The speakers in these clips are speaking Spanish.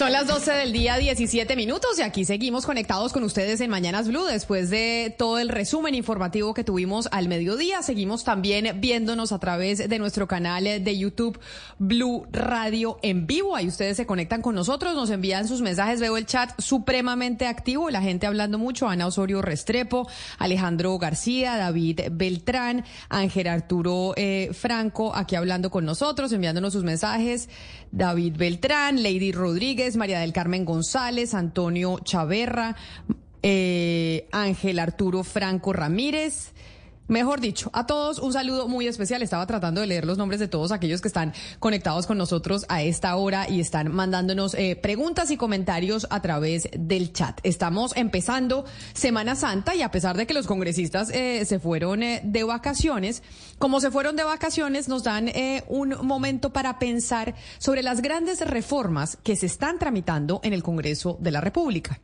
Son las 12 del día, 17 minutos, y aquí seguimos conectados con ustedes en Mañanas Blue. Después de todo el resumen informativo que tuvimos al mediodía, seguimos también viéndonos a través de nuestro canal de YouTube Blue Radio en vivo. Ahí ustedes se conectan con nosotros, nos envían sus mensajes. Veo el chat supremamente activo, la gente hablando mucho. Ana Osorio Restrepo, Alejandro García, David Beltrán, Ángel Arturo eh, Franco, aquí hablando con nosotros, enviándonos sus mensajes. David Beltrán, Lady Rodríguez, María del Carmen González, Antonio Chaverra, eh, Ángel Arturo Franco Ramírez. Mejor dicho, a todos un saludo muy especial. Estaba tratando de leer los nombres de todos aquellos que están conectados con nosotros a esta hora y están mandándonos eh, preguntas y comentarios a través del chat. Estamos empezando Semana Santa y a pesar de que los congresistas eh, se fueron eh, de vacaciones, como se fueron de vacaciones, nos dan eh, un momento para pensar sobre las grandes reformas que se están tramitando en el Congreso de la República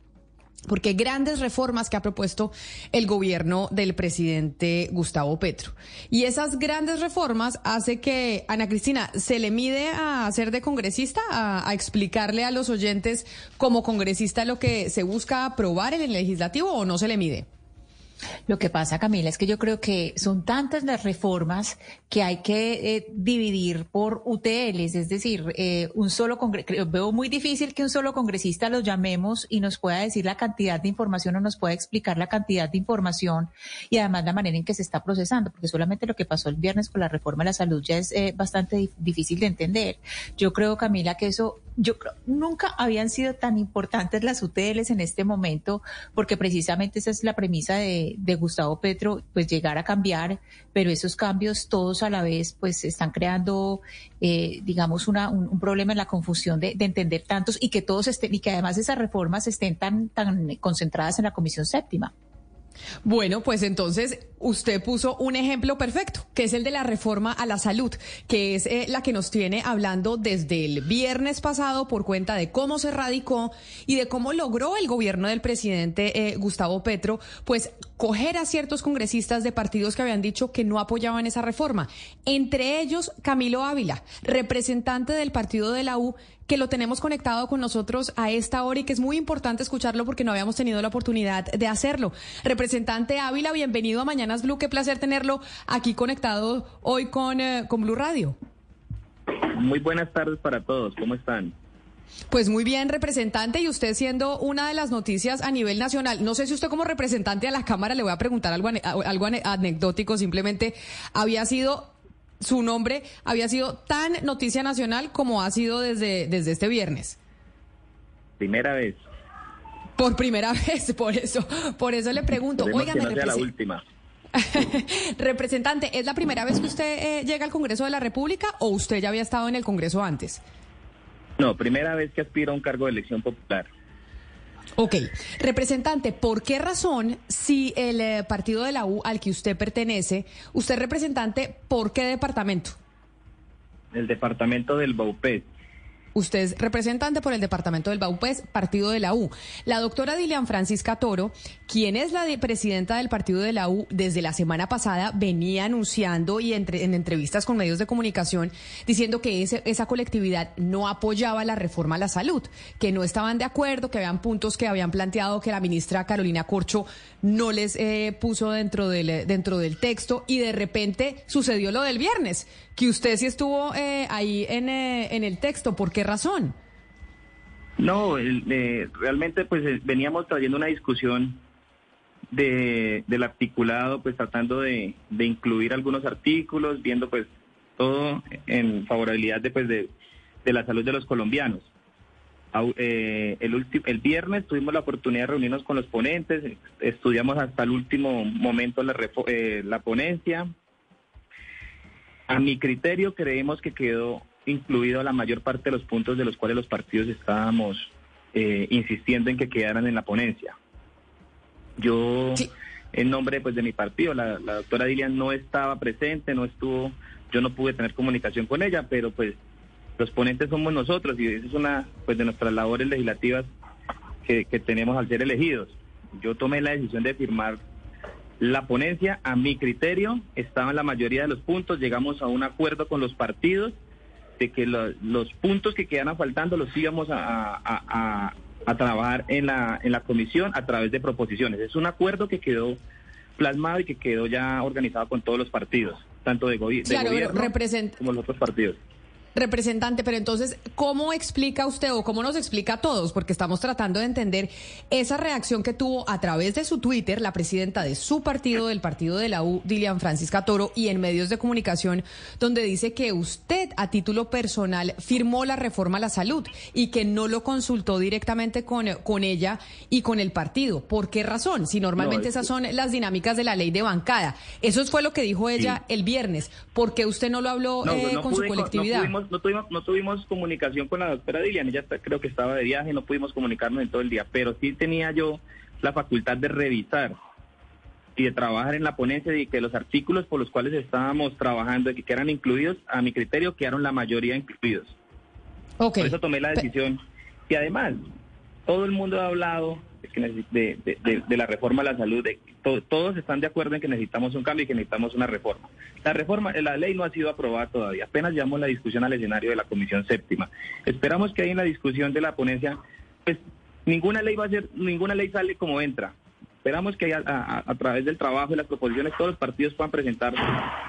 porque grandes reformas que ha propuesto el gobierno del presidente Gustavo Petro. Y esas grandes reformas hace que, Ana Cristina, se le mide a ser de congresista, a, a, explicarle a los oyentes como congresista lo que se busca aprobar en el legislativo o no se le mide. Lo que pasa, Camila, es que yo creo que son tantas las reformas que hay que eh, dividir por UTLs, es decir, eh, un solo veo muy difícil que un solo congresista los llamemos y nos pueda decir la cantidad de información o nos pueda explicar la cantidad de información y además la manera en que se está procesando, porque solamente lo que pasó el viernes con la reforma de la salud ya es eh, bastante difícil de entender. Yo creo, Camila, que eso yo creo, nunca habían sido tan importantes las UTLs en este momento, porque precisamente esa es la premisa de, de, Gustavo Petro, pues llegar a cambiar, pero esos cambios todos a la vez, pues están creando, eh, digamos, una, un, un, problema en la confusión de, de, entender tantos y que todos estén, y que además esas reformas estén tan, tan concentradas en la Comisión Séptima. Bueno, pues entonces usted puso un ejemplo perfecto, que es el de la reforma a la salud, que es eh, la que nos tiene hablando desde el viernes pasado por cuenta de cómo se radicó y de cómo logró el gobierno del presidente eh, Gustavo Petro, pues coger a ciertos congresistas de partidos que habían dicho que no apoyaban esa reforma. Entre ellos, Camilo Ávila, representante del partido de la U, que lo tenemos conectado con nosotros a esta hora y que es muy importante escucharlo porque no habíamos tenido la oportunidad de hacerlo. Representante Ávila, bienvenido a Mañanas Blue. Qué placer tenerlo aquí conectado hoy con, eh, con Blue Radio. Muy buenas tardes para todos. ¿Cómo están? Pues muy bien, representante, y usted siendo una de las noticias a nivel nacional, no sé si usted como representante a la Cámara le voy a preguntar algo, algo anecdótico, simplemente había sido su nombre había sido tan noticia nacional como ha sido desde, desde este viernes. Primera vez. Por primera vez, por eso, por eso le pregunto. Oiga, no la última. Representante, ¿es la primera vez que usted eh, llega al Congreso de la República o usted ya había estado en el Congreso antes? No, primera vez que aspiro a un cargo de elección popular. Ok, representante, ¿por qué razón si el eh, partido de la U al que usted pertenece, usted es representante, ¿por qué departamento? El departamento del Baupés. Usted es representante por el departamento del Baupés, partido de la U. La doctora Dilian Francisca Toro, quien es la de presidenta del partido de la U, desde la semana pasada venía anunciando y entre, en entrevistas con medios de comunicación diciendo que ese, esa colectividad no apoyaba la reforma a la salud, que no estaban de acuerdo, que habían puntos que habían planteado que la ministra Carolina Corcho no les eh, puso dentro del, dentro del texto y de repente sucedió lo del viernes, que usted sí estuvo eh, ahí en, eh, en el texto. ¿Por qué razón? No, eh, realmente pues veníamos trayendo una discusión de, del articulado, pues tratando de, de, incluir algunos artículos, viendo pues todo en favorabilidad de, pues, de, de la salud de los colombianos. Eh, el, el viernes tuvimos la oportunidad de reunirnos con los ponentes, estudiamos hasta el último momento la, eh, la ponencia. A mi criterio creemos que quedó incluido la mayor parte de los puntos de los cuales los partidos estábamos eh, insistiendo en que quedaran en la ponencia. Yo, sí. en nombre pues de mi partido, la, la doctora Dilian no estaba presente, no estuvo, yo no pude tener comunicación con ella, pero pues los ponentes somos nosotros y esa es una pues de nuestras labores legislativas que, que tenemos al ser elegidos. Yo tomé la decisión de firmar la ponencia, a mi criterio, estaba en la mayoría de los puntos, llegamos a un acuerdo con los partidos de que los puntos que quedan faltando los íbamos a, trabajar en la, en la comisión a través de proposiciones. Es un acuerdo que quedó plasmado y que quedó ya organizado con todos los partidos, tanto de, gobierno como los otros partidos. Representante, pero entonces, ¿cómo explica usted o cómo nos explica a todos? Porque estamos tratando de entender esa reacción que tuvo a través de su Twitter la presidenta de su partido, del partido de la U, Dilian Francisca Toro, y en medios de comunicación, donde dice que usted a título personal firmó la reforma a la salud y que no lo consultó directamente con, con ella y con el partido. ¿Por qué razón? Si normalmente esas son las dinámicas de la ley de bancada. Eso fue lo que dijo ella el viernes. ¿Por qué usted no lo habló eh, con su colectividad? No tuvimos, no tuvimos comunicación con la doctora Dilian, ella creo que estaba de viaje, no pudimos comunicarnos en todo el día, pero sí tenía yo la facultad de revisar y de trabajar en la ponencia y que los artículos por los cuales estábamos trabajando y que eran incluidos, a mi criterio, quedaron la mayoría incluidos. Por eso tomé la decisión. Y además, todo el mundo ha hablado de, la reforma a la salud, todos están de acuerdo en que necesitamos un cambio y que necesitamos una reforma. La reforma, la ley no ha sido aprobada todavía, apenas llevamos la discusión al escenario de la Comisión Séptima. Esperamos que ahí en la discusión de la ponencia, pues ninguna ley va a ser, ninguna ley sale como entra. Esperamos que a, través del trabajo y las proposiciones todos los partidos puedan presentar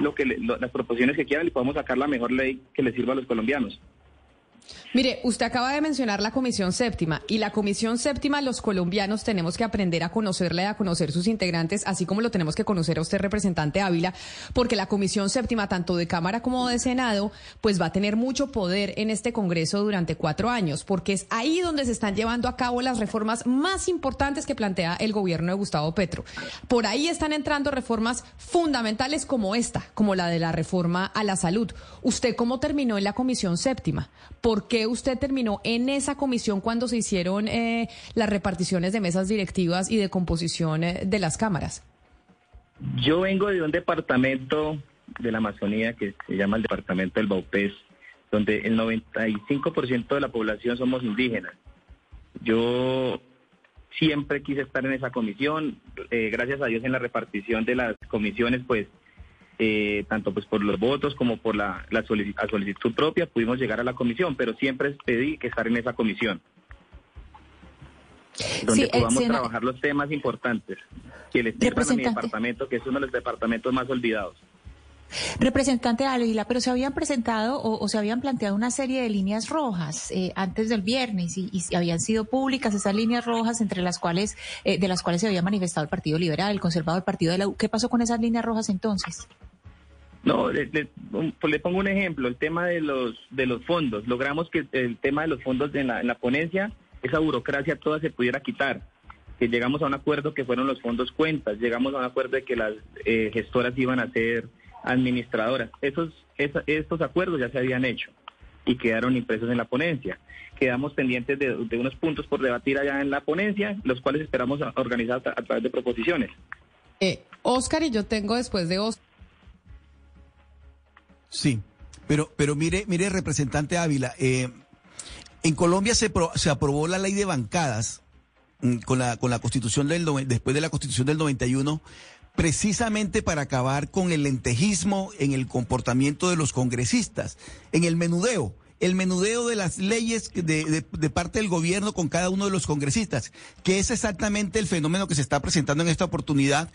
lo que las proposiciones que quieran y podamos sacar la mejor ley que le sirva a los colombianos. Mire, usted acaba de mencionar la Comisión Séptima y la Comisión Séptima los colombianos tenemos que aprender a conocerla y a conocer sus integrantes, así como lo tenemos que conocer a usted, representante Ávila, porque la Comisión Séptima, tanto de Cámara como de Senado, pues va a tener mucho poder en este Congreso durante cuatro años, porque es ahí donde se están llevando a cabo las reformas más importantes que plantea el gobierno de Gustavo Petro. Por ahí están entrando reformas fundamentales como esta, como la de la reforma a la salud. ¿Usted cómo terminó en la Comisión Séptima? ¿Por qué usted terminó en esa comisión cuando se hicieron eh, las reparticiones de mesas directivas y de composición eh, de las cámaras? Yo vengo de un departamento de la Amazonía que se llama el departamento del Baupés, donde el 95% de la población somos indígenas. Yo siempre quise estar en esa comisión, eh, gracias a Dios en la repartición de las comisiones, pues eh, tanto pues por los votos como por la, solicitud, propia, pudimos llegar a la comisión, pero siempre pedí que estar en esa comisión, donde podamos trabajar los temas importantes que les sirvan a mi departamento, que es uno de los departamentos más olvidados. Representante Ávila, pero se habían presentado o, se habían planteado una serie de líneas rojas eh, antes del viernes y, habían sido públicas esas líneas rojas entre las cuales eh, de las cuales se había manifestado el Partido Liberal, el Conservador, el Partido de la U. ¿Qué pasó con esas líneas rojas entonces? No, le, pues le, pongo un ejemplo, el tema de los de los fondos. Logramos que el tema de los fondos en la, en la ponencia, esa burocracia toda se pudiera quitar. Que llegamos a un acuerdo que fueron los fondos cuentas, llegamos a un acuerdo de que las eh, gestoras iban a ser administradoras. Esos, estos acuerdos ya se habían hecho y quedaron impresos en la ponencia. Quedamos pendientes de, unos puntos por debatir allá en la ponencia, los cuales esperamos organizar a, través de proposiciones. Eh, Oscar y yo tengo después de Oscar. Sí, pero, pero mire, mire, representante Ávila, eh, en Colombia se, se aprobó la ley de bancadas mm, con la, con la constitución del, después de la constitución del 91, precisamente para acabar con el lentejismo en el comportamiento de los congresistas, en el menudeo el menudeo de las leyes de, de, parte del gobierno con cada uno de los congresistas, que es exactamente el fenómeno que se está presentando en esta oportunidad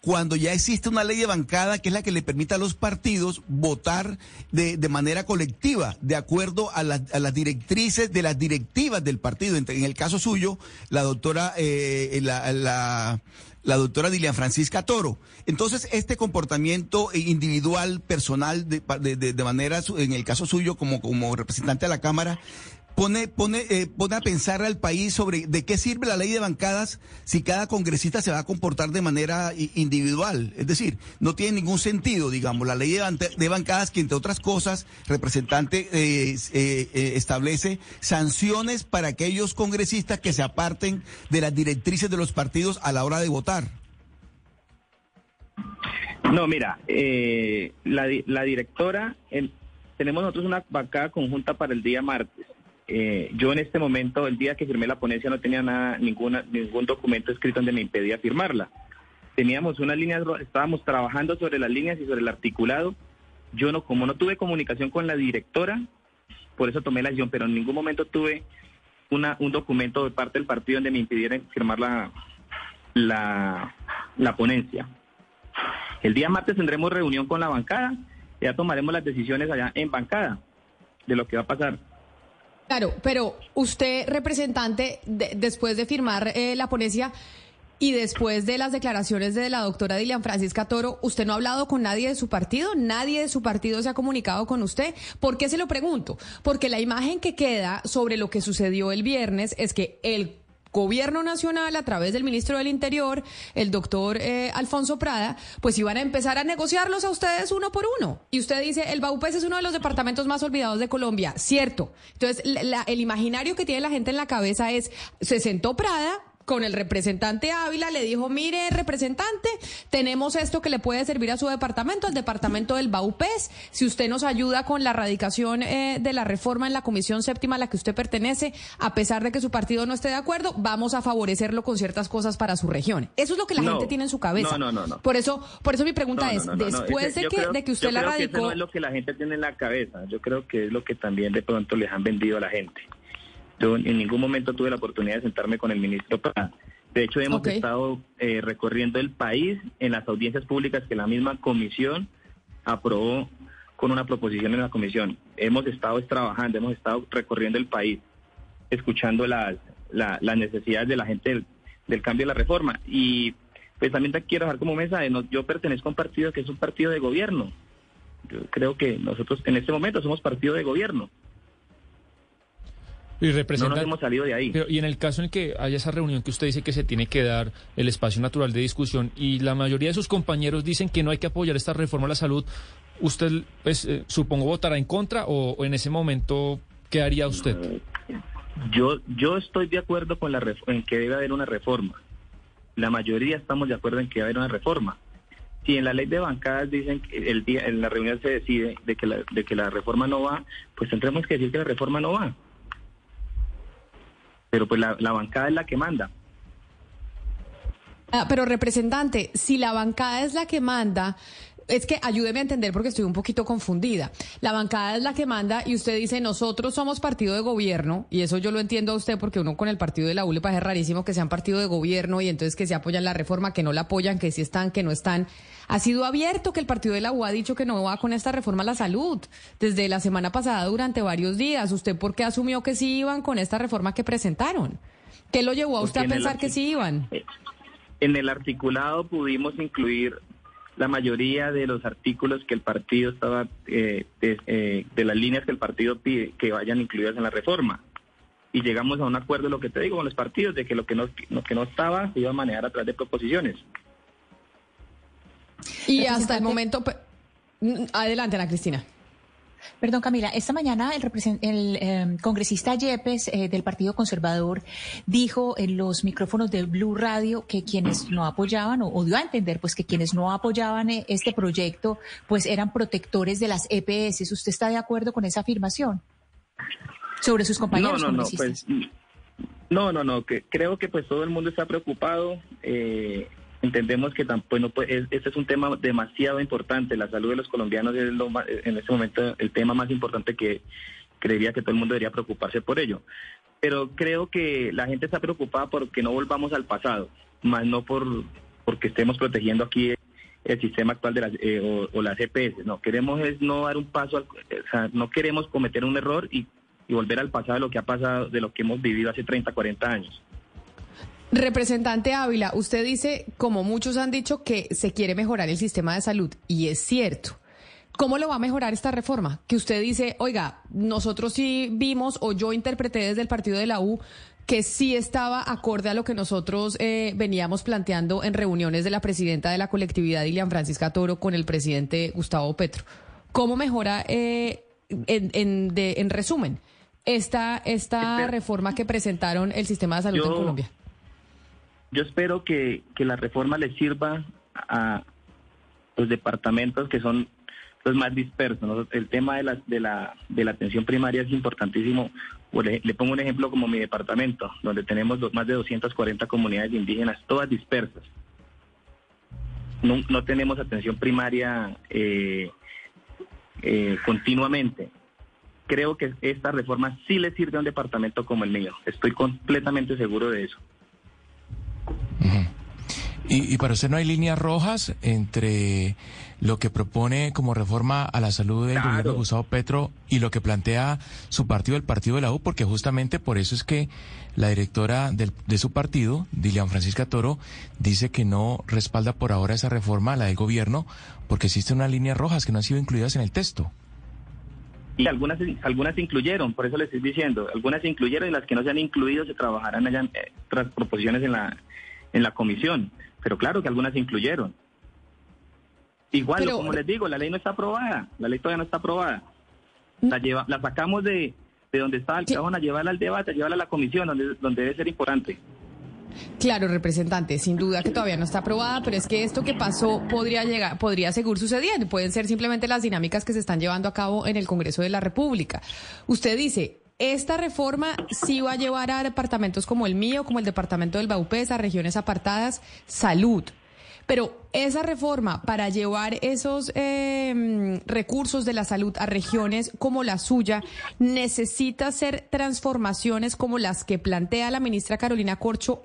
cuando ya existe una ley de bancada que es la que le permite a los partidos votar de, de manera colectiva, de acuerdo a, a, las directrices de las directivas del partido. En, el caso suyo, la doctora, eh, la, la, la, doctora Dilian Francisca Toro. Entonces, este comportamiento individual, personal, de, de, de manera, en el caso suyo, como, como representante de la Cámara, pone, pone, eh, pone a pensar al país sobre de qué sirve la ley de bancadas si cada congresista se va a comportar de manera individual. Es decir, no tiene ningún sentido, digamos, la ley de, bancadas que, entre otras cosas, representante eh, eh, establece sanciones para aquellos congresistas que se aparten de las directrices de los partidos a la hora de votar. No, mira, la, la directora, tenemos nosotros una bancada conjunta para el día martes eh, yo en este momento, el día que firmé la ponencia, no tenía nada, ninguna, ningún documento escrito donde me impedía firmarla. Teníamos unas líneas, estábamos trabajando sobre las líneas y sobre el articulado. Yo no, como no tuve comunicación con la directora, por eso tomé la acción, pero en ningún momento tuve una, un documento de parte del partido donde me impidieran firmar la, la, la ponencia. El día martes tendremos reunión con la bancada, ya tomaremos las decisiones allá en bancada de lo que va a pasar. Claro, pero usted, representante, después de firmar eh, la ponencia y después de las declaraciones de la doctora Dilian Francisca Toro, ¿usted no ha hablado con nadie de su partido? ¿Nadie de su partido se ha comunicado con usted? ¿Por qué se lo pregunto? Porque la imagen que queda sobre lo que sucedió el viernes es que el gobierno nacional a través del ministro del Interior, el doctor eh, Alfonso Prada, pues iban a empezar a negociarlos a ustedes uno por uno. Y usted dice, el Baupés es uno de los departamentos más olvidados de Colombia. Cierto. Entonces, el imaginario que tiene la gente en la cabeza es, se sentó Prada, con el representante Ávila, le dijo, mire, representante, tenemos esto que le puede servir a su departamento, el departamento del Baupés, si usted nos ayuda con la radicación eh, de la reforma en la comisión séptima a la que usted pertenece, a pesar de que su partido no esté de acuerdo, vamos a favorecerlo con ciertas cosas para su región. Eso es lo que la gente tiene en su cabeza. No, no, no. Por eso, por eso mi pregunta es, después de, que, de que usted la radicó... no es lo que la gente tiene en la cabeza, yo creo que es lo que también de pronto les han vendido a la gente. Yo en ningún momento tuve la oportunidad de sentarme con el ministro para... De hecho, hemos estado eh, recorriendo el país en las audiencias públicas que la misma comisión aprobó con una proposición en la comisión. Hemos estado trabajando, hemos estado recorriendo el país, escuchando las, necesidades de la gente del, cambio de la reforma. Y pues también te quiero dejar como mensaje, yo pertenezco a un partido que es un partido de gobierno. Yo creo que nosotros en este momento somos partido de gobierno. Y no nos hemos salido de ahí. y en el caso en que haya esa reunión que usted dice que se tiene que dar el espacio natural de discusión y la mayoría de sus compañeros dicen que no hay que apoyar esta reforma a la salud, ¿usted, pues, eh, supongo, votará en contra o, en ese momento qué haría usted? Yo, yo estoy de acuerdo con la en que debe haber una reforma. La mayoría estamos de acuerdo en que debe haber una reforma. Si en la ley de bancadas dicen que el día en la reunión se decide de que la, de que la reforma no va, pues tendremos que decir que la reforma no va pero pues la, bancada es la que manda. Ah, pero representante, si la bancada es la que manda, es que ayúdeme a entender porque estoy un poquito confundida. La bancada es la que manda y usted dice, nosotros somos partido de gobierno, y eso yo lo entiendo a usted porque uno con el partido de la U le parece rarísimo que sean partido de gobierno y entonces que se apoyan la reforma, que no la apoyan, que sí están, que no están. Ha sido abierto que el partido de la U ha dicho que no va con esta reforma a la salud desde la semana pasada durante varios días. ¿Usted por qué asumió que sí iban con esta reforma que presentaron? ¿Qué lo llevó a usted a pensar que sí iban? Eh, en el articulado pudimos incluir la mayoría de los artículos que el partido estaba, eh, eh, de, las líneas que el partido pide que vayan incluidas en la reforma. Y llegamos a un acuerdo, lo que te digo, con los partidos, de que lo que no, lo que no estaba se iba a manejar a través de proposiciones. Y hasta el momento... Adelante, Ana Cristina. Perdón, Camila. Esta mañana el, el em, congresista Yepes eh, del Partido Conservador dijo en los micrófonos de Blue Radio que quienes no apoyaban, o, dio a entender pues que quienes no apoyaban eh, este proyecto, pues eran protectores de las EPS. ¿Usted está de acuerdo con esa afirmación sobre sus compañeros no, no, congresistas? No, pues, no, no, no, que creo que pues todo el mundo está preocupado. Eh, entendemos que tampoco pues, este es un tema demasiado importante. La salud de los colombianos es en este momento el tema más importante que creería que todo el mundo debería preocuparse por ello. Pero creo que la gente está preocupada porque no volvamos al pasado, más no por porque estemos protegiendo aquí el sistema actual de las eh, o, las EPS. No queremos es no dar un paso, o sea, no queremos cometer un error y, y volver al pasado de lo que ha pasado, de lo que hemos vivido hace 30, 40 años. Representante Ávila, usted dice, como muchos han dicho, que se quiere mejorar el sistema de salud, y es cierto. ¿Cómo lo va a mejorar esta reforma? Que usted dice, oiga, nosotros sí vimos, o yo interpreté desde el partido de la U, que sí estaba acorde a lo que nosotros eh, veníamos planteando en reuniones de la presidenta de la colectividad, Ilian Francisca Toro, con el presidente Gustavo Petro. ¿Cómo mejora, eh, en, en, resumen, esta, esta reforma que presentaron el sistema de salud en Colombia? Yo espero que, la reforma le sirva a los departamentos que son los más dispersos. El tema de la, de, la, de la atención primaria es importantísimo Le, le pongo un ejemplo como mi departamento, donde tenemos dos- más de 240 comunidades indígenas, todas dispersas. No, no tenemos atención primaria eh, eh, continuamente. Creo que esta reforma sí le sirve a un departamento como el mío. Estoy completamente seguro de eso. ¿Y, y para usted no hay líneas rojas entre lo que propone como reforma a la salud del Claro. gobierno de Gustavo Petro y lo que plantea su partido, el partido de la U? Porque justamente por eso es que la directora del- de su partido, Dilian Francisca Toro, dice que no respalda por ahora esa reforma, la del gobierno, porque existen unas líneas rojas que no han sido incluidas en el texto. Y algunas, algunas se incluyeron, por eso le estoy diciendo, algunas se incluyeron y las que no se han incluido se trabajarán allá en eh, otras proposiciones en la, en la comisión. Pero claro que algunas se incluyeron. Igual, Pero- como les digo, la ley no está aprobada, la ley todavía no está aprobada. La, lleva, la sacamos de, de donde estaba el cajón a llevarla al debate, a llevarla a la comisión, donde, donde debe ser importante. Claro, representante, sin duda que todavía no está aprobada, pero es que esto que pasó podría llegar, podría seguir sucediendo. Pueden ser simplemente las dinámicas que se están llevando a cabo en el Congreso de la República. Usted dice, esta reforma sí va a llevar a departamentos como el mío, como el departamento del Baupés, a regiones apartadas, salud. Pero esa reforma para llevar esos eh, recursos de la salud a regiones como la suya necesita hacer transformaciones como las que plantea la ministra Carolina Corcho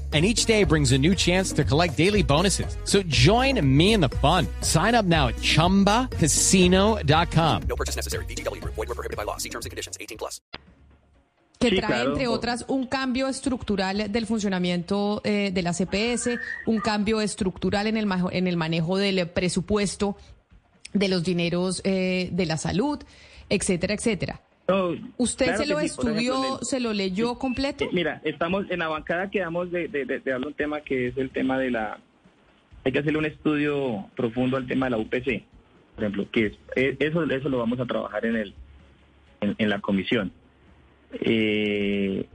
And each day brings a new chance to collect daily bonuses. So join me in the fun. Sign up now at chumbacasino.com. No purchase necessary. VGW Group. Void were prohibited by law. See terms and conditions. 18 plus. que Sí, trae, claro. entre otras, un cambio estructural del funcionamiento eh, de la CPS, un cambio estructural en el, en el manejo del presupuesto de los dineros eh, de la salud, etcétera, etcétera. No, ¿Usted claro se lo sí, estudió, ejemplo, se lo leyó completo? Eh, Mira, estamos en la bancada quedamos de, de, de, de hablar un tema que es el tema de la... Hay que hacerle un estudio profundo al tema de la UPC, por ejemplo, que es, eh, eso, eso lo vamos a trabajar en, el, en, en la comisión. Eh,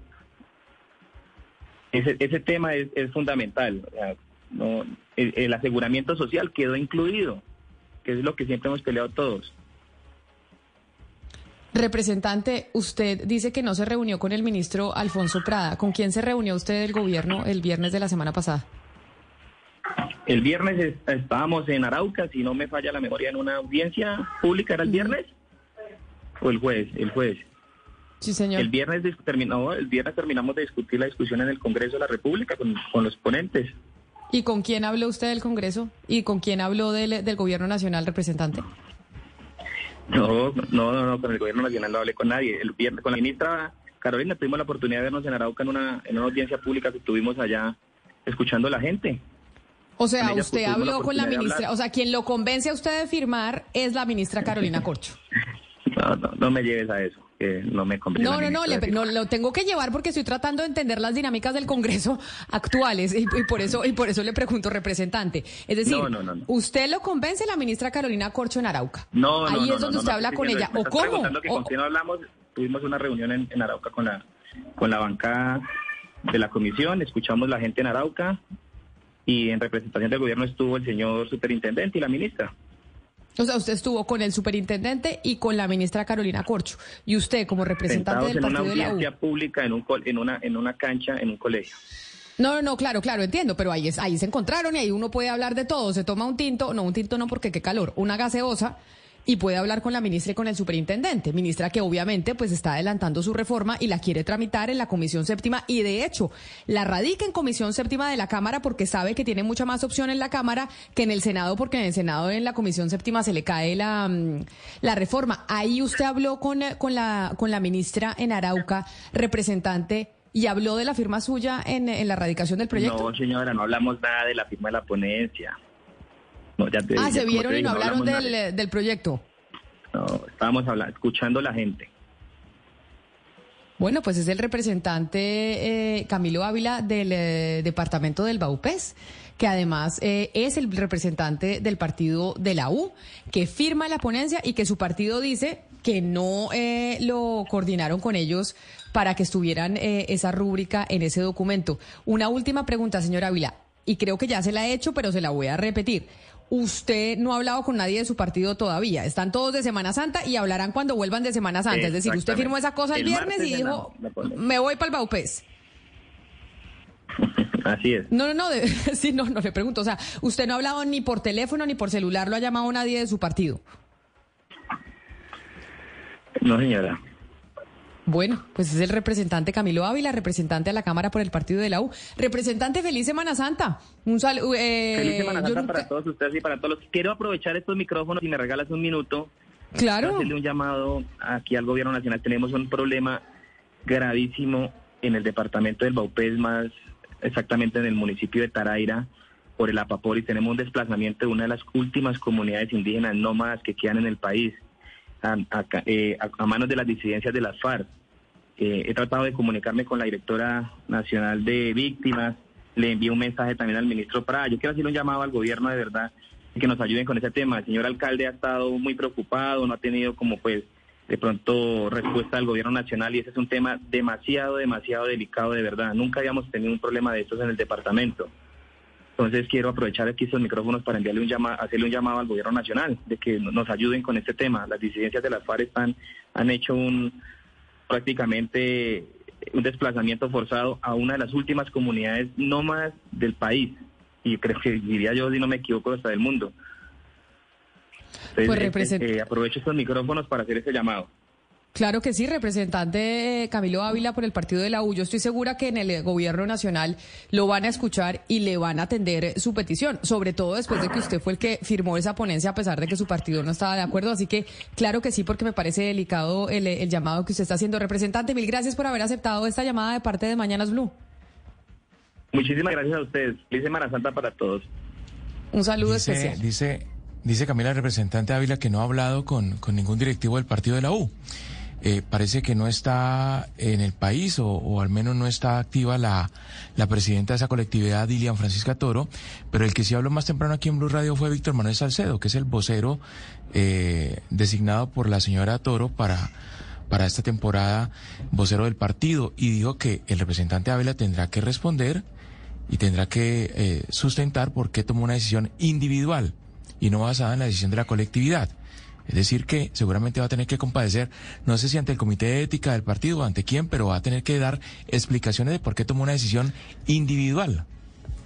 ese, ese tema es, es fundamental. o sea, no, el, el aseguramiento social quedó incluido, que es lo que siempre hemos peleado todos. Representante, usted dice que no se reunió con el ministro Alfonso Prada. ¿Con quién se reunió usted del gobierno el viernes de la semana pasada? El viernes es- estábamos en Arauca, si no me falla la memoria, en una audiencia pública, ¿era el viernes? ¿O el jueves? El jueves. Sí, señor. El viernes terminó, el viernes terminamos de discutir la discusión en el Congreso de la República con, con los ponentes. ¿Y con quién habló usted del Congreso? ¿Y con quién habló del, del gobierno nacional, representante? No, no, no, no, con el gobierno nacional no hablé con nadie. El viernes con la ministra Carolina tuvimos la oportunidad de vernos en Arauca en una, en una audiencia pública que tuvimos allá escuchando a la gente. O sea, usted la habló con la ministra, o sea, quien lo convence a usted de firmar es la ministra Carolina Corcho. No, no, no me lleves a eso, que no me conviene. No, no, no, le- no, lo tengo que llevar porque estoy tratando de entender las dinámicas del Congreso actuales y, y por eso y por eso le pregunto, representante. Es decir, No, no, usted lo convence la ministra Carolina Corcho en Arauca. No, no, Ahí no, es donde usted habla con ella. ¿O cómo? que O- con quién hablamos, tuvimos una reunión en, en Arauca con la, con la bancada de la comisión, escuchamos la gente en Arauca y en representación del gobierno estuvo el señor superintendente y la ministra. O sea, usted estuvo con el superintendente y con la ministra Carolina Corcho. Y usted, como representante Sentados del una partido de la U. audiencia pública en, un, en, una, en una cancha, en un colegio. No, no, no, claro, claro, entiendo, pero ahí, es, ahí se encontraron y ahí uno puede hablar de todo. Se toma un tinto, no, un tinto no porque qué calor, una gaseosa y puede hablar con la ministra y con el superintendente. Ministra que obviamente pues está adelantando su reforma y la quiere tramitar en la Comisión Séptima y de hecho la radica en Comisión Séptima de la Cámara porque sabe que tiene mucha más opción en la Cámara que en el Senado porque en el Senado en la Comisión Séptima se le cae la, mm, la reforma. Ahí usted habló con, eh, con, la, con la ministra en Arauca, representante, y habló de la firma suya en, en la radicación del proyecto. No, señora, no hablamos nada de la firma de la ponencia. No, ya te ah, se vieron te y no hablaron del, de- del proyecto. No, estábamos hablando, escuchando a la gente. Bueno, pues es el representante eh, Camilo Ávila del eh, departamento del Baupés, que además eh, es el representante del partido de la U, que firma la ponencia y que su partido dice que no eh, lo coordinaron con ellos para que estuvieran eh, esa rúbrica en ese documento. Una última pregunta, señora Ávila, y creo que ya se la he hecho, pero se la voy a repetir. Usted no ha hablado con nadie de su partido todavía. Están todos de Semana Santa y hablarán cuando vuelvan de Semana Santa. Es decir, usted firmó esa cosa el, El viernes y dijo, me voy para el Baupés. Así es. No, no, no, de- sí, no, no le pregunto. O sea, usted no ha hablado ni por teléfono ni por celular, lo ha llamado nadie de su partido. No, señora. Bueno, pues es el representante Camilo Ávila, representante a la Cámara por el partido de la U. Representante, feliz Semana Santa. Un saludo. Feliz Semana Santa nunca- para todos ustedes y para todos los. Quiero aprovechar estos micrófonos y me regalas un minuto. Claro. Hacerle un llamado aquí al gobierno nacional. Tenemos un problema gravísimo en el departamento del Baupés, más exactamente en el municipio de Taraira, por el Apapori. Tenemos un desplazamiento de una de las últimas comunidades indígenas nómadas que quedan en el país, a, a- eh, a- manos de las disidencias de las FARC. Eh, he tratado de comunicarme con la directora nacional de víctimas, le envío un mensaje también al ministro Prada. Yo quiero hacer un llamado al gobierno de verdad que nos ayuden con ese tema. El señor alcalde ha estado muy preocupado, no ha tenido como pues de pronto respuesta del gobierno nacional y ese es un tema demasiado, demasiado delicado de verdad. Nunca habíamos tenido un problema de estos en el departamento. Entonces quiero aprovechar aquí estos micrófonos para enviarle un llama, hacerle un llamado al gobierno nacional de que no- nos ayuden con este tema. Las disidencias de las FARC están, han hecho un prácticamente un desplazamiento forzado a una de las últimas comunidades nómadas del país y creo que diría yo si no me equivoco hasta del mundo. Entonces, Pues eh, eh, aprovecho estos micrófonos para hacer ese llamado. Claro que sí, representante eh, Camilo Ávila por el partido de la U. Yo estoy segura que en el eh, gobierno nacional lo van a escuchar y le van a atender eh, su petición, sobre todo después de que usted fue el que firmó esa ponencia a pesar de que su partido no estaba de acuerdo. Así que claro que sí, porque me parece delicado el, el llamado que usted está haciendo. Representante, mil gracias por haber aceptado esta llamada de parte de Mañanas Blue. Muchísimas gracias a ustedes. Feliz Semana Santa para todos. Un saludo Dice, especial. dice, dice Camila, representante Ávila, que no ha hablado con, con ningún directivo del partido de la U. Eh, parece que no está en el país o, al menos no está activa la, la presidenta de esa colectividad, Dilian Francisca Toro, pero el que sí habló más temprano aquí en Blue Radio fue Víctor Manuel Salcedo, que es el vocero eh, designado por la señora Toro para, para esta temporada, vocero del partido, y dijo que el representante Ávila tendrá que responder y tendrá que eh, sustentar por qué tomó una decisión individual y no basada en la decisión de la colectividad. Es decir, que seguramente va a tener que compadecer, no sé si ante el comité de ética del partido o ante quién, pero va a tener que dar explicaciones de por qué tomó una decisión individual.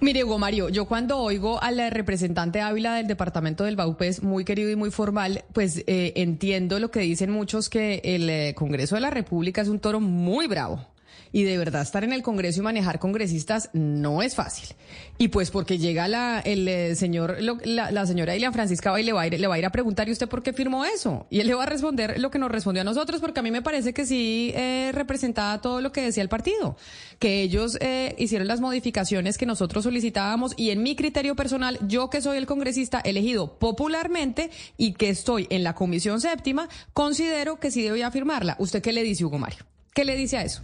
Mire, Hugo Mario, yo cuando oigo al eh, representante Ávila del departamento del Baupés, muy querido y muy formal, pues eh, entiendo lo que dicen muchos que el eh, Congreso de la República es un toro muy bravo. Y de verdad estar en el Congreso y manejar congresistas no es fácil. Y pues porque llega la, el eh, señor, la, la señora Ilian Francisca y le va, a ir, le va a ir a preguntar, ¿y usted por qué firmó eso? Y él le va a responder lo que nos respondió a nosotros, porque a mí me parece que sí eh, representaba todo lo que decía el partido. Que ellos eh, hicieron las modificaciones que nosotros solicitábamos y en mi criterio personal, yo que soy el congresista elegido popularmente y que estoy en la comisión séptima, considero que sí debía firmarla. ¿Usted qué le dice, Hugo Mario? ¿Qué le dice a eso?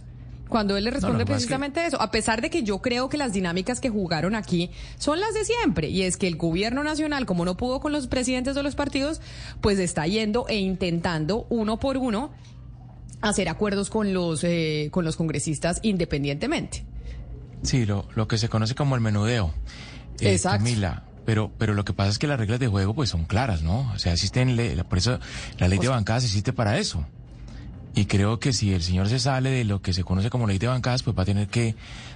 Cuando él le responde es que- precisamente eso, a pesar de que yo creo que las dinámicas que jugaron aquí son las de siempre, y es que el gobierno nacional, como no pudo con los presidentes de los partidos, pues está yendo e intentando uno por uno hacer acuerdos con los eh, con los congresistas independientemente. Sí, lo, lo que se conoce como el menudeo. Eh, Exacto. Camila, pero, pero lo que pasa es que las reglas de juego pues son claras, ¿no? O sea, existen, le- por eso la ley de bancadas existe para eso. Y creo que si el señor se sale de lo que se conoce como ley de bancadas, pues va a tener que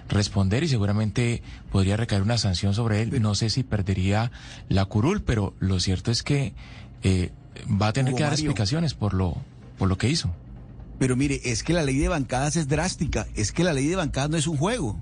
responder y seguramente podría recaer una sanción sobre él. No sé si perdería la curul, pero lo cierto es que eh, va a tener Hugo que dar Mario. explicaciones por lo, por lo que hizo. Pero mire, es que la ley de bancadas es drástica, es que la ley de bancadas no es un juego.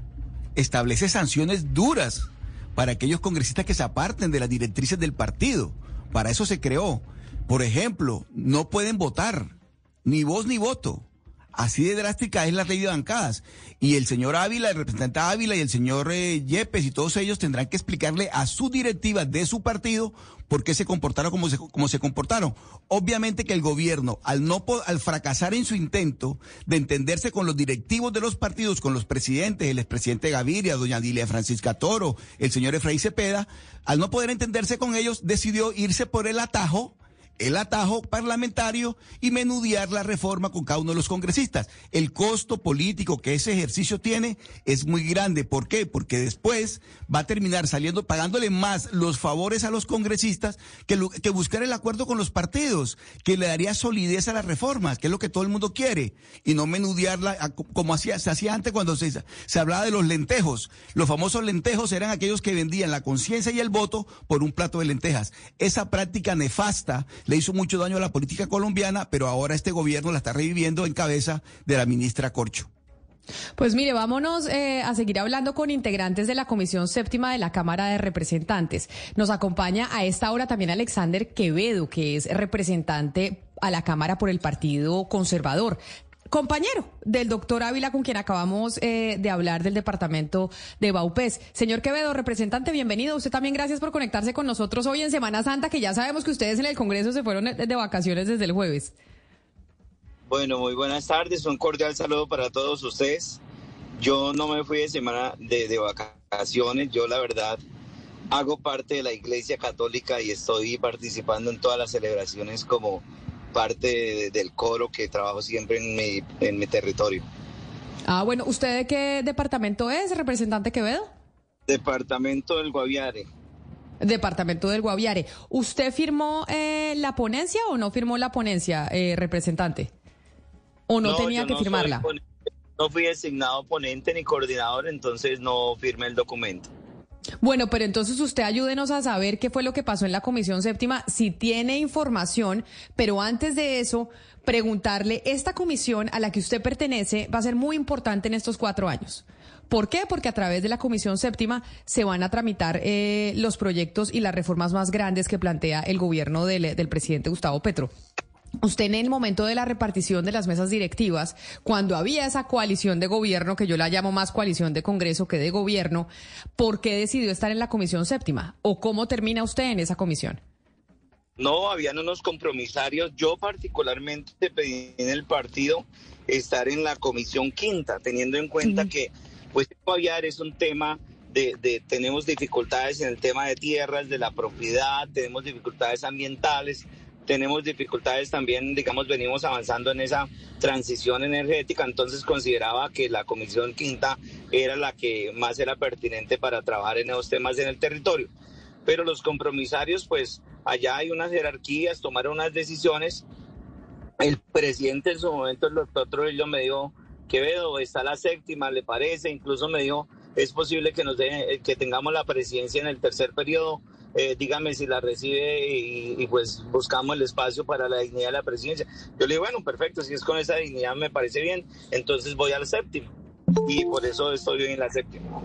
Establece sanciones duras para aquellos congresistas que se aparten de las directrices del partido. Para eso se creó. Por ejemplo, no pueden votar, ni voz ni voto. Así de drástica es la ley de bancadas. Y el señor Ávila, el representante Ávila y el señor eh, Yepes y todos ellos tendrán que explicarle a su directiva de su partido por qué se comportaron como se, como se comportaron. Obviamente que el gobierno, al, no, al fracasar en su intento de entenderse con los directivos de los partidos, con los presidentes, el expresidente Gaviria, doña Dilia Francisca Toro, el señor Efraín Cepeda, al no poder entenderse con ellos, decidió irse por el atajo el atajo parlamentario y menudear la reforma con cada uno de los congresistas. El costo político que ese ejercicio tiene es muy grande. ¿Por qué? Porque después va a terminar saliendo, pagándole más los favores a los congresistas que, buscar el acuerdo con los partidos, que le daría solidez a las reformas, que es lo que todo el mundo quiere, y no menudearla como se hacía antes cuando se hablaba de los lentejos. Los famosos lentejos eran aquellos que vendían la conciencia y el voto por un plato de lentejas. Esa práctica nefasta le hizo mucho daño a la política colombiana, pero ahora este gobierno la está reviviendo en cabeza de la ministra Corcho. Pues mire, vámonos eh, a seguir hablando con integrantes de la Comisión Séptima de la Cámara de Representantes. Nos acompaña a esta hora también Alexander Quevedo, que es representante a la Cámara por el Partido Conservador. Compañero del doctor Ávila, con quien acabamos eh, de hablar del departamento de Baupés. Señor Quevedo, representante, bienvenido. Usted también gracias por conectarse con nosotros hoy en Semana Santa, que ya sabemos que ustedes en el Congreso se fueron de de vacaciones desde el jueves. Bueno, muy buenas tardes, un cordial saludo para todos ustedes. Yo no me fui de semana de, de vacaciones, yo la verdad hago parte de la Iglesia Católica y estoy participando en todas las celebraciones como parte de- del coro que trabajo siempre en mi, en mi territorio. Ah, bueno, ¿usted de qué departamento es, representante Quevedo? Departamento del Guaviare. Departamento del Guaviare. ¿Usted firmó eh, la ponencia o no firmó la ponencia, eh, representante? ¿O no, tenía que firmarla? no fui designado ponente ni coordinador, entonces no firmé el documento. Bueno, pero entonces usted ayúdenos a saber qué fue lo que pasó en la Comisión Séptima, si tiene información, pero antes de eso, preguntarle, esta comisión a la que usted pertenece va a ser muy importante en estos cuatro años. ¿Por qué? Porque a través de la Comisión Séptima se van a tramitar eh, los proyectos y las reformas más grandes que plantea el gobierno del, del presidente Gustavo Petro. Usted en el momento de la repartición de las mesas directivas, cuando había esa coalición de gobierno, que yo la llamo más coalición de Congreso que de gobierno, ¿por qué decidió estar en la Comisión Séptima? ¿O cómo termina usted en esa comisión? No, habían unos compromisarios. Yo particularmente pedí en el partido estar en la comisión quinta, teniendo en cuenta que pues Guaviare es un tema de, de- tenemos dificultades en el tema de tierras, de la propiedad, tenemos dificultades ambientales, tenemos dificultades también, digamos, venimos avanzando en esa transición energética, entonces consideraba que la comisión quinta era la que más era pertinente para trabajar en esos temas en el territorio pero los compromisarios, pues allá hay unas jerarquías, tomaron unas decisiones. El presidente en su momento, el doctor Trujillo, me dijo, Quevedo, está la séptima, ¿le parece? Incluso me dijo, es posible que, nos eh, que tengamos la presidencia en el tercer periodo. Eh, dígame si la recibe y, pues buscamos el espacio para la dignidad de la presidencia. Yo le digo, bueno, perfecto, si es con esa dignidad me parece bien, entonces voy a la séptima. Y por eso estoy en la séptima.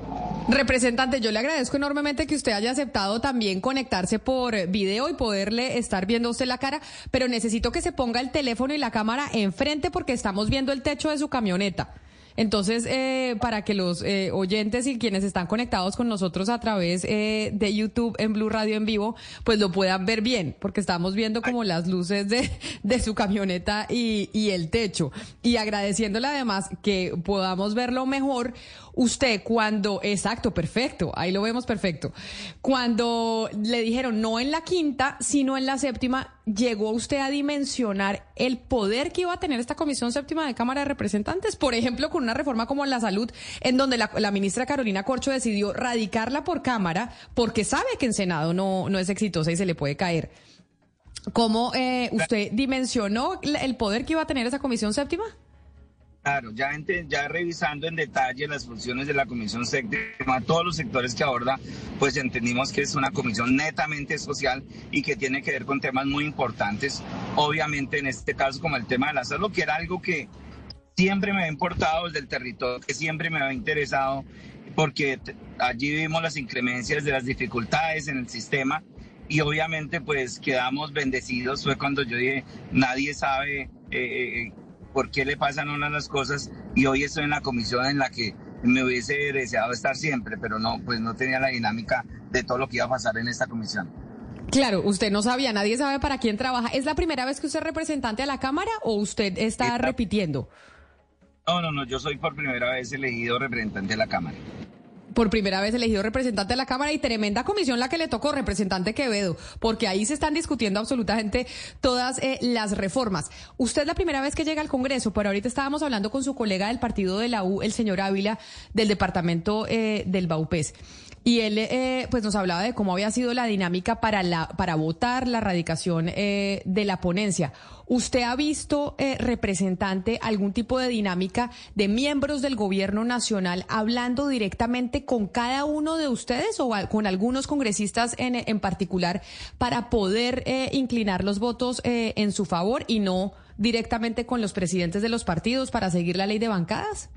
Representante, yo le agradezco enormemente que usted haya aceptado también conectarse por video y poderle estar viendo usted la cara, pero necesito que se ponga el teléfono y la cámara enfrente porque estamos viendo el techo de su camioneta. Entonces, eh, para que los eh, oyentes y quienes están conectados con nosotros a través eh, de YouTube en Blue Radio en vivo, pues lo puedan ver bien, porque estamos viendo como las luces de, de su camioneta y, y el techo. Y agradeciéndole además que podamos verlo mejor, usted cuando, exacto, perfecto, ahí lo vemos perfecto, cuando le dijeron no en la quinta, sino en la séptima, llegó usted a dimensionar el poder que iba a tener esta comisión séptima de Cámara de Representantes, por ejemplo, con una reforma como la salud, en donde la, ministra Carolina Corcho decidió radicarla por Cámara porque sabe que en Senado no, no es exitosa y se le puede caer. ¿Cómo eh, usted dimensionó el poder que iba a tener esa comisión séptima? Claro, ya, ente- ya revisando en detalle las funciones de la Comisión Séptima, todos los sectores que aborda, pues entendimos que es una comisión netamente social y que tiene que ver con temas muy importantes. Obviamente, en este caso, como el tema de la salud, que era algo que siempre me ha importado desde el territorio, que siempre me ha interesado, porque allí vimos las inclemencias de las dificultades en el sistema y obviamente pues quedamos bendecidos. Fue cuando yo dije, nadie sabe eh, eh, por qué le pasan unas las cosas y hoy estoy en la comisión en la que me hubiese deseado estar siempre, pero no, pues no tenía la dinámica de todo lo que iba a pasar en esta comisión. Claro, usted no sabía, nadie sabe para quién trabaja. ¿Es la primera vez que usted es representante a la Cámara o usted está Esta- repitiendo? No, no, no, yo soy por primera vez elegido representante de la Cámara. Por primera vez elegido representante de la Cámara y tremenda comisión la que le tocó, representante Quevedo, porque ahí se están discutiendo absolutamente todas eh, las reformas. Usted es la primera vez que llega al Congreso, pero ahorita estábamos hablando con su colega del partido de la U, el señor Ávila, del departamento eh, del Baupés. Y él eh, pues nos hablaba de cómo había sido la dinámica para la para votar la radicación eh, de la ponencia. ¿Usted ha visto, eh, representante, algún tipo de dinámica de miembros del gobierno nacional hablando directamente con cada uno de ustedes o con algunos congresistas en, en particular para poder eh, inclinar los votos eh, en su favor y no directamente con los presidentes de los partidos para seguir la ley de bancadas?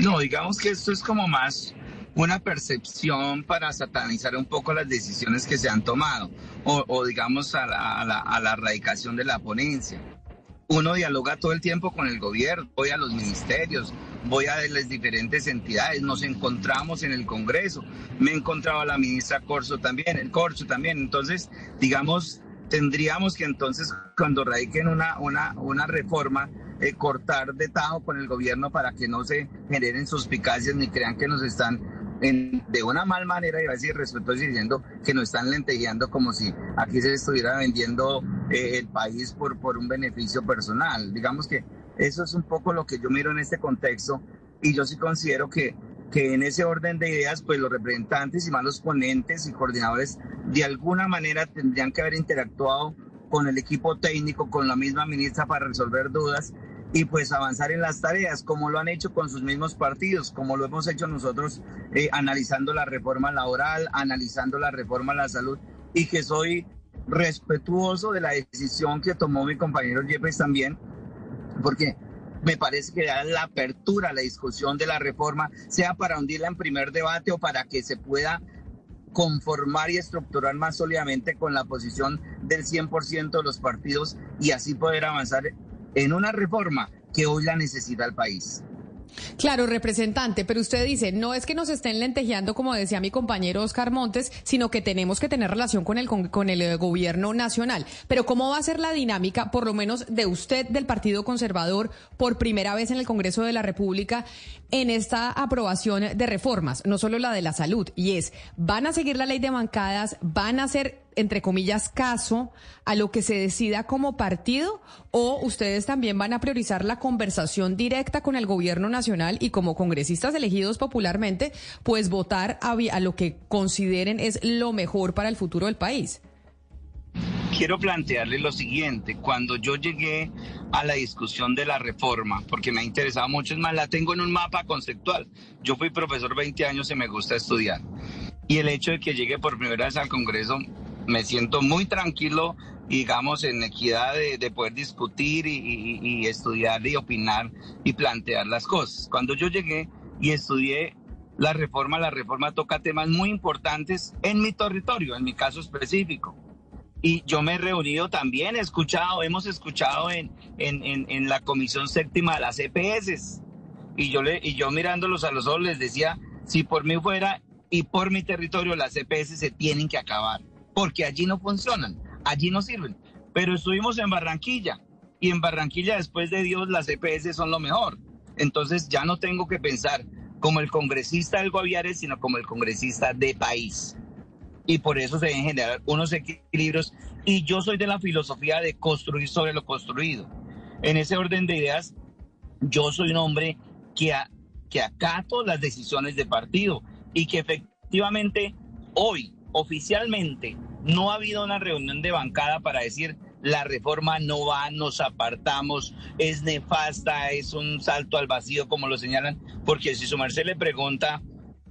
No, digamos que esto es como más una percepción para satanizar un poco las decisiones que se han tomado o, digamos a la, a, erradicación de la ponencia. Uno dialoga todo el tiempo con el gobierno, voy a los ministerios, voy a las diferentes entidades, nos encontramos en el Congreso, me he encontrado a la ministra Corso también, el Corso también, entonces digamos tendríamos que entonces cuando radiquen una, una, una reforma eh, cortar de tajo con el gobierno para que no se generen suspicacias ni crean que nos están en, de una mal manera y a decir respetuoso diciendo que nos están lentejeando como si aquí se estuviera vendiendo eh, el país por, por un beneficio personal. Digamos que eso es un poco lo que yo miro en este contexto y yo sí considero que, que en ese orden de ideas, pues los representantes y más los ponentes y coordinadores de alguna manera tendrían que haber interactuado con el equipo técnico, con la misma ministra para resolver dudas y pues avanzar en las tareas, como lo han hecho con sus mismos partidos, como lo hemos hecho nosotros eh, analizando la reforma laboral, analizando la reforma a la salud, y que soy respetuoso de la decisión que tomó mi compañero Yepes también, porque me parece que da la apertura a la discusión de la reforma, sea para hundirla en primer debate o para que se pueda conformar y estructurar más sólidamente con la posición del 100% de los partidos y así poder avanzar en una reforma que hoy la necesita el país. Claro, representante, pero usted dice, no es que nos estén lentejeando, como decía mi compañero Oscar Montes, sino que tenemos que tener relación con el, con, el eh, gobierno nacional. Pero ¿cómo va a ser la dinámica, por lo menos de usted, del Partido Conservador, por primera vez en el Congreso de la República, en esta aprobación de reformas, no solo la de la salud? Y es, ¿van a seguir la ley de bancadas? ¿Van a hacer entre comillas, caso a lo que se decida como partido o ustedes también van a priorizar la conversación directa con el gobierno nacional y como congresistas elegidos popularmente, pues votar a, lo que consideren es lo mejor para el futuro del país? Quiero plantearle lo siguiente, cuando yo llegué a la discusión de la reforma, porque me ha interesado mucho, es más, la tengo en un mapa conceptual. Yo fui profesor 20 años y me gusta estudiar. Y el hecho de que llegue por primera vez al Congreso me siento muy tranquilo, digamos, en equidad de, de poder discutir y, y, y, estudiar y opinar y plantear las cosas. Cuando yo llegué y estudié la reforma, la reforma toca temas muy importantes en mi territorio, en mi caso específico. Y yo me he reunido también, he escuchado, hemos escuchado en, en, en, en la Comisión Séptima de las EPS. Y yo, le, y yo mirándolos a los ojos les decía, si por mí fuera y por mi territorio las EPS se tienen que acabar porque allí no funcionan, allí no sirven. Pero estuvimos en Barranquilla y en Barranquilla después de Dios las EPS son lo mejor. Entonces ya no tengo que pensar como el congresista del Guaviare, sino como el congresista de país. Y por eso se deben generar unos equilibrios. Y yo soy de la filosofía de construir sobre lo construido. En ese orden de ideas, yo soy un hombre que, a, que acato las decisiones de partido y que efectivamente hoy, oficialmente, no ha habido una reunión de bancada para decir la reforma no va, nos apartamos, es nefasta, es un salto al vacío, como lo señalan, porque si su merced le pregunta a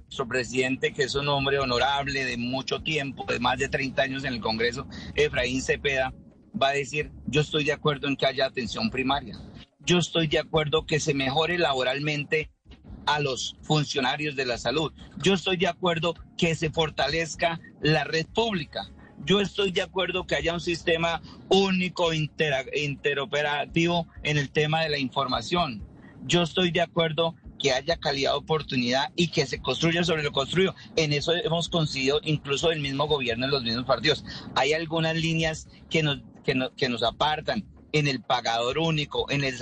su presidente, que es un hombre honorable de mucho tiempo, de más de 30 años en el Congreso, Efraín Cepeda, va a decir, yo estoy de acuerdo en que haya atención primaria, yo estoy de acuerdo que se mejore laboralmente a los funcionarios de la salud. Yo estoy de acuerdo que se fortalezca la red pública. Yo estoy de acuerdo que haya un sistema único interoperativo en el tema de la información. Yo estoy de acuerdo que haya calidad de oportunidad y que se construya sobre lo construido. En eso hemos conseguido incluso el mismo gobierno en los mismos partidos. Hay algunas líneas que nos, que, que nos apartan en el pagador único, en el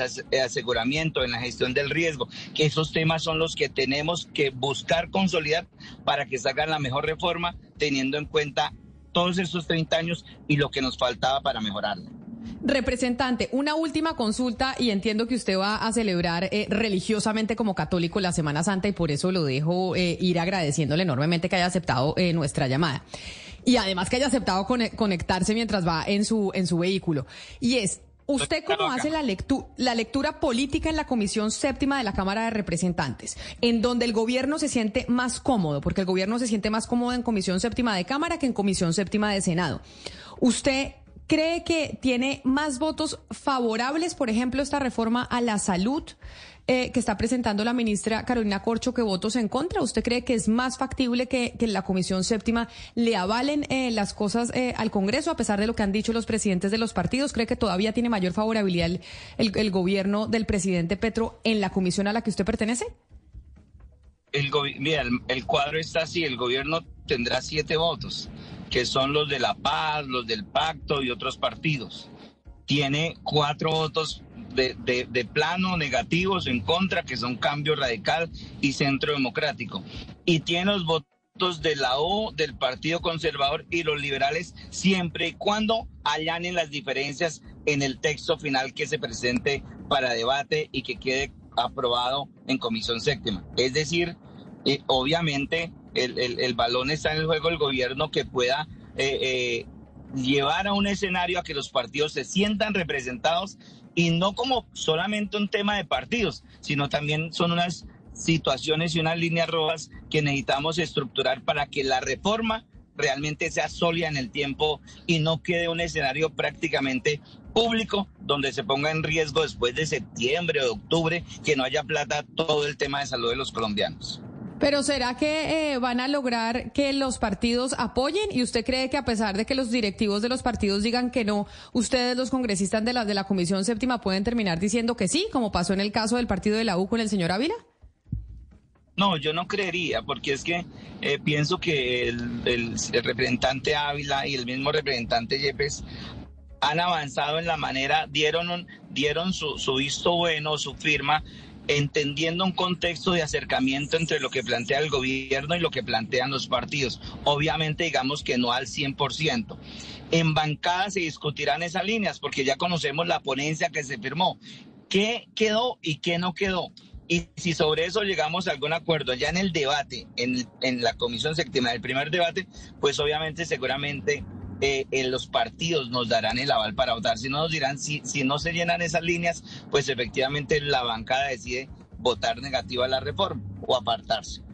aseguramiento, en la gestión del riesgo, que esos temas son los que tenemos que buscar consolidar para que salga la mejor reforma, teniendo en cuenta todos esos 30 años y lo que nos faltaba para mejorarla. Representante, una última consulta y entiendo que usted va a celebrar eh, religiosamente como católico la Semana Santa y por eso lo dejo eh, ir agradeciéndole enormemente que haya aceptado eh, nuestra llamada. Y además que haya aceptado conectarse mientras va en su, en su vehículo. Y es, ¿Usted cómo hace la, lectura, la lectura política en la Comisión Séptima de la Cámara de Representantes, en donde el gobierno se siente más cómodo, porque el gobierno se siente más cómodo en Comisión Séptima de Cámara que en Comisión Séptima de Senado? ¿Usted cree que tiene más votos favorables, por ejemplo, esta reforma a la salud eh, que está presentando la ministra Carolina Corcho que votos en contra? ¿Usted cree que es más factible que, que la Comisión Séptima le avalen eh, las cosas eh, al Congreso, a pesar de lo que han dicho los presidentes de los partidos? ¿Cree que todavía tiene mayor favorabilidad el, gobierno del presidente Petro en la comisión a la que usted pertenece? El, mira, el cuadro está así, el gobierno tendrá siete votos que son los de la paz, los del pacto y otros partidos. Tiene cuatro votos de, plano negativos en contra, que son Cambio Radical y Centro Democrático. Y tiene los votos de la O, del Partido Conservador y los liberales, siempre y cuando allanen las diferencias en el texto final que se presente para debate y que quede aprobado en Comisión Séptima. Es decir, eh, obviamente el, balón está en el juego del gobierno que pueda eh, eh, llevar a un escenario a que los partidos se sientan representados y no como solamente un tema de partidos, sino también son unas situaciones y unas líneas rojas que necesitamos estructurar para que la reforma realmente sea sólida en el tiempo y no quede un escenario prácticamente público donde se ponga en riesgo después de septiembre o de octubre que no haya plata todo el tema de salud de los colombianos. Pero ¿será que eh, van a lograr que los partidos apoyen? ¿Y usted cree que a pesar de que los directivos de los partidos digan que no, ustedes los congresistas de la, de la Comisión Séptima pueden terminar diciendo que sí, como pasó en el caso del partido de la U con el señor Ávila? No, yo no creería, porque es que eh, pienso que el, representante Ávila y el mismo representante Yepes han avanzado en la manera, dieron, dieron su, su visto bueno, su firma entendiendo un contexto de acercamiento entre lo que plantea el gobierno y lo que plantean los partidos. Obviamente, digamos que no al 100%. En bancada se discutirán esas líneas porque ya conocemos la ponencia que se firmó. ¿Qué quedó y qué no quedó? Y si sobre eso llegamos a algún acuerdo ya en el debate, en, en la comisión séptima del primer debate, pues obviamente seguramente eh, en los partidos nos darán el aval para votar. Si no nos dirán, si, si no se llenan esas líneas, pues efectivamente la bancada decide votar negativa a la reforma o apartarse.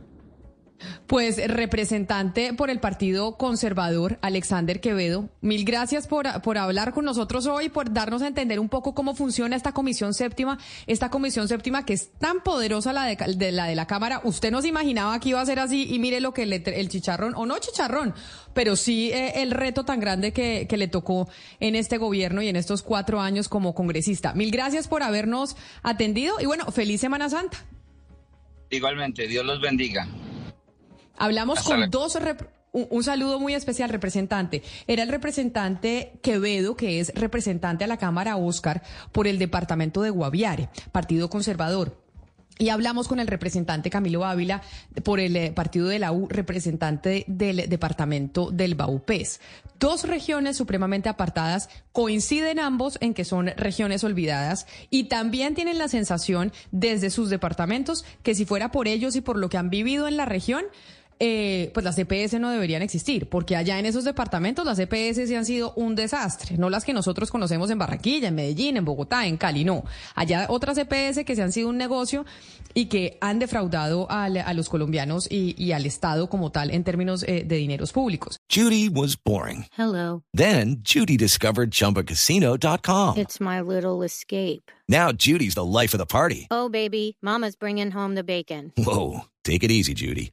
Pues representante por el Partido Conservador, Alexander Quevedo, mil gracias por, por hablar con nosotros hoy, por darnos a entender un poco cómo funciona esta comisión séptima, esta comisión séptima que es tan poderosa la de, la de la Cámara. Usted no se imaginaba que iba a ser así y mire lo que le, el chicharrón, o no chicharrón, pero sí eh, el reto tan grande que le tocó en este gobierno y en estos cuatro años como congresista. Mil gracias por habernos atendido y bueno, feliz Semana Santa. Igualmente, Dios los bendiga. Hablamos con dos... Un, saludo muy especial, representante. Era el representante Quevedo, que es representante a la Cámara Oscar por el departamento de Guaviare, Partido Conservador. Y hablamos con el representante Camilo Ávila por el eh, partido de la U, representante del departamento del Baupés. Dos regiones supremamente apartadas coinciden ambos en que son regiones olvidadas y también tienen la sensación desde sus departamentos que si fuera por ellos y por lo que han vivido en la región, eh, pues las EPS no deberían existir, porque allá en esos departamentos las EPS se han sido un desastre, no las que nosotros conocemos en Barranquilla, en Medellín, en Bogotá, en Cali, no. Allá otras EPS que se han sido un negocio y que han defraudado a los colombianos y, al Estado como tal en términos eh, de dineros públicos. Judy was boring. Hello. Then Judy discovered chumbacasino.com. It's my little escape. Now Judy's the life of the party. Oh, baby, mama's bringing home the bacon. Whoa, take it easy, Judy.